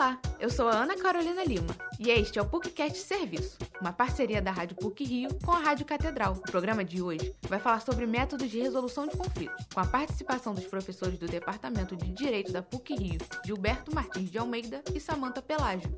Olá, eu sou a Ana Carolina Lima e este é o PUCcast Serviço, uma parceria da Rádio PUC Rio com a Rádio Catedral. O programa de hoje vai falar sobre métodos de resolução de conflitos, com a participação dos professores do Departamento de Direito da PUC Rio, Gilberto Martins de Almeida e Samanta Pelágio.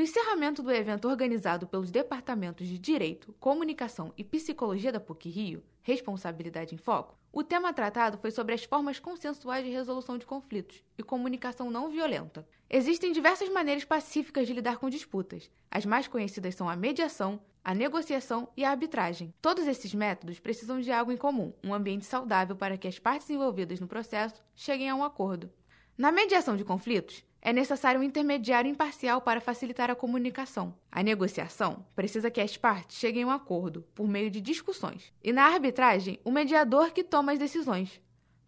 No encerramento do evento organizado pelos departamentos de Direito, Comunicação e Psicologia da PUC Rio, Responsabilidade em Foco, o tema tratado foi sobre as formas consensuais de resolução de conflitos e comunicação não violenta. Existem diversas maneiras pacíficas de lidar com disputas. As mais conhecidas são a mediação, a negociação e a arbitragem. Todos esses métodos precisam de algo em comum, um ambiente saudável para que as partes envolvidas no processo cheguem a um acordo. Na mediação de conflitos, é necessário um intermediário imparcial para facilitar a comunicação. A negociação precisa que as partes cheguem a um acordo por meio de discussões. E na arbitragem, o mediador que toma as decisões.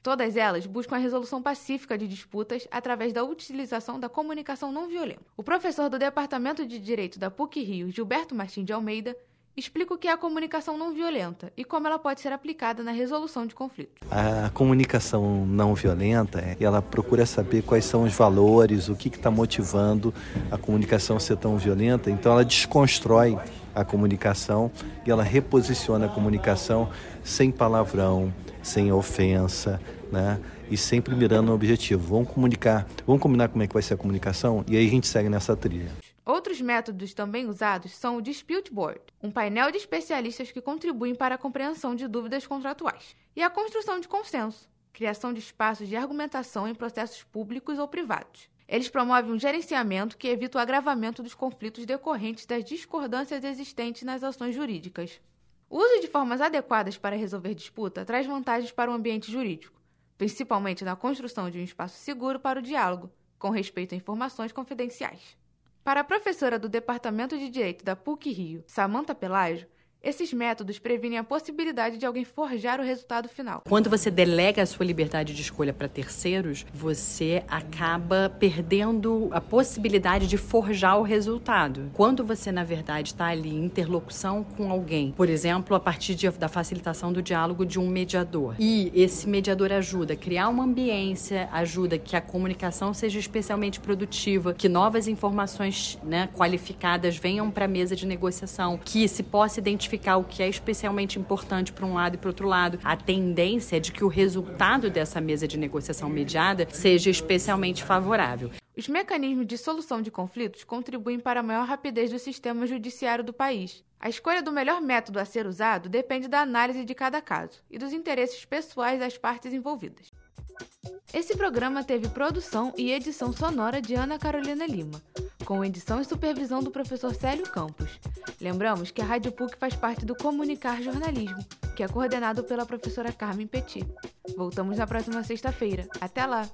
Todas elas buscam a resolução pacífica de disputas através da utilização da comunicação não violenta. O professor do Departamento de Direito da PUC Rio, Gilberto Martins de Almeida, explica o que é a comunicação não violenta e como ela pode ser aplicada na resolução de conflitos. A comunicação não violenta, é, ela procura saber quais são os valores, o que está motivando a comunicação ser tão violenta, então ela desconstrói a comunicação e ela reposiciona a comunicação sem palavrão, sem ofensa, né? E sempre mirando no objetivo. Vamos comunicar, vamos combinar como é que vai ser a comunicação e aí a gente segue nessa trilha. Outros métodos também usados são o Dispute Board, um painel de especialistas que contribuem para a compreensão de dúvidas contratuais, e a construção de consenso, criação de espaços de argumentação em processos públicos ou privados. Eles promovem um gerenciamento que evita o agravamento dos conflitos decorrentes das discordâncias existentes nas ações jurídicas. O uso de formas adequadas para resolver disputa traz vantagens para o ambiente jurídico, principalmente na construção de um espaço seguro para o diálogo, com respeito a informações confidenciais. Para a professora do Departamento de Direito da PUC Rio, Samanta Pelágio, esses métodos previnem a possibilidade de alguém forjar o resultado final. Quando você delega a sua liberdade de escolha para terceiros, você acaba perdendo a possibilidade de forjar o resultado. Quando você, na verdade, está ali em interlocução com alguém, por exemplo, a partir de, da facilitação do diálogo de um mediador, e esse mediador ajuda a criar uma ambiência, ajuda que a comunicação seja especialmente produtiva, que novas informações né, qualificadas venham para a mesa de negociação, que se possa identificar identificar o que é especialmente importante para um lado e para outro lado. A tendência é de que o resultado dessa mesa de negociação mediada seja especialmente favorável. Os mecanismos de solução de conflitos contribuem para a maior rapidez do sistema judiciário do país. A escolha do melhor método a ser usado depende da análise de cada caso e dos interesses pessoais das partes envolvidas. Esse programa teve produção e edição sonora de Ana Carolina Lima, com edição e supervisão do professor Célio Campos. Lembramos que a Rádio PUC faz parte do Comunicar Jornalismo, que é coordenado pela professora Carmen Petit. Voltamos na próxima sexta-feira. Até lá!